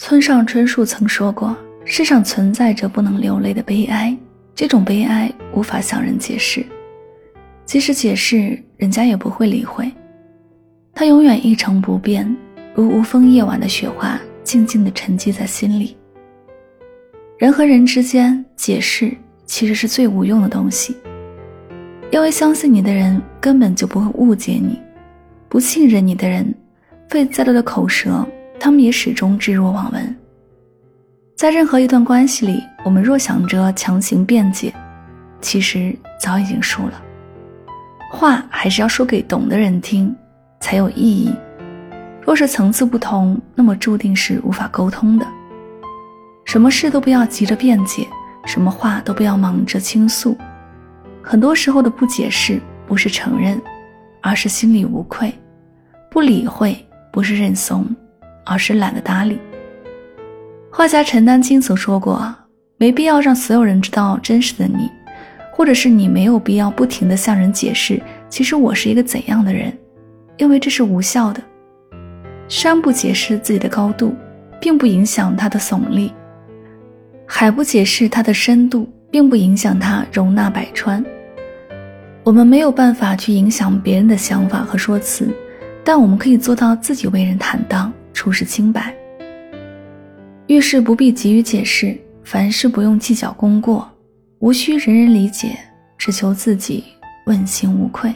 村上春树曾说过：“世上存在着不能流泪的悲哀，这种悲哀无法向人解释，即使解释，人家也不会理会。它永远一成不变，如无风夜晚的雪花，静静地沉积在心里。人和人之间，解释其实是最无用的东西，因为相信你的人根本就不会误解你，不信任你的人，费再多的口舌。”他们也始终置若罔闻。在任何一段关系里，我们若想着强行辩解，其实早已经输了。话还是要说给懂的人听，才有意义。若是层次不同，那么注定是无法沟通的。什么事都不要急着辩解，什么话都不要忙着倾诉。很多时候的不解释，不是承认，而是心里无愧；不理会，不是认怂。而是懒得搭理。画家陈丹青曾说过：“没必要让所有人知道真实的你，或者是你没有必要不停的向人解释，其实我是一个怎样的人，因为这是无效的。山不解释自己的高度，并不影响它的耸立；海不解释它的深度，并不影响它容纳百川。我们没有办法去影响别人的想法和说辞，但我们可以做到自己为人坦荡。”处事清白，遇事不必急于解释，凡事不用计较功过，无需人人理解，只求自己问心无愧。